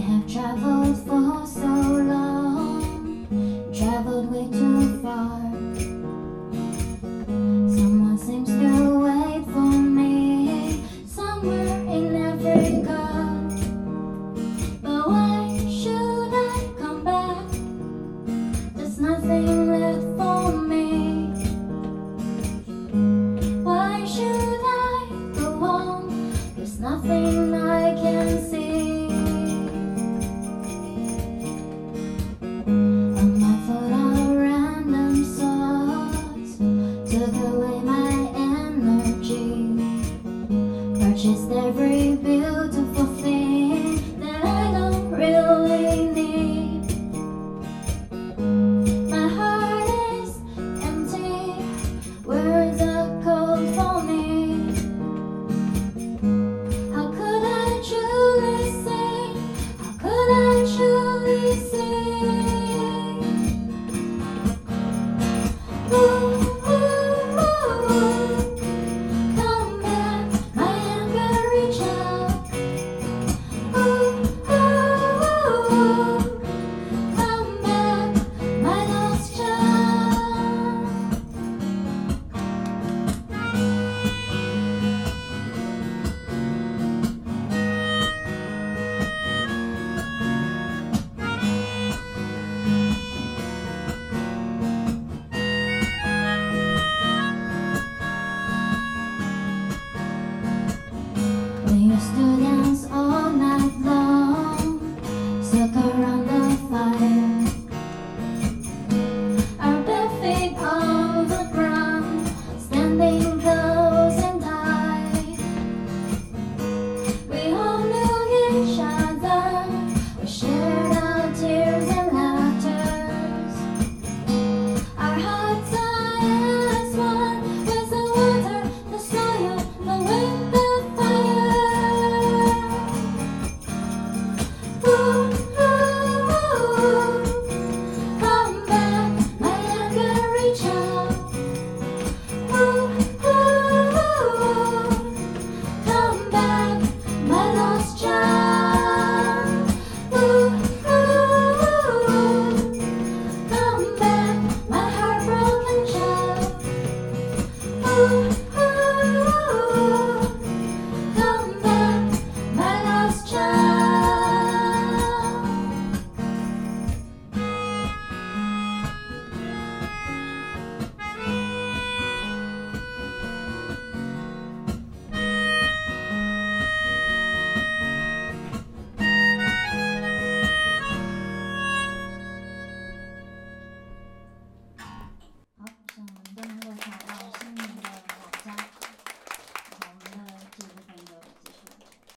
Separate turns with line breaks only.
have traveled for so every beautiful understood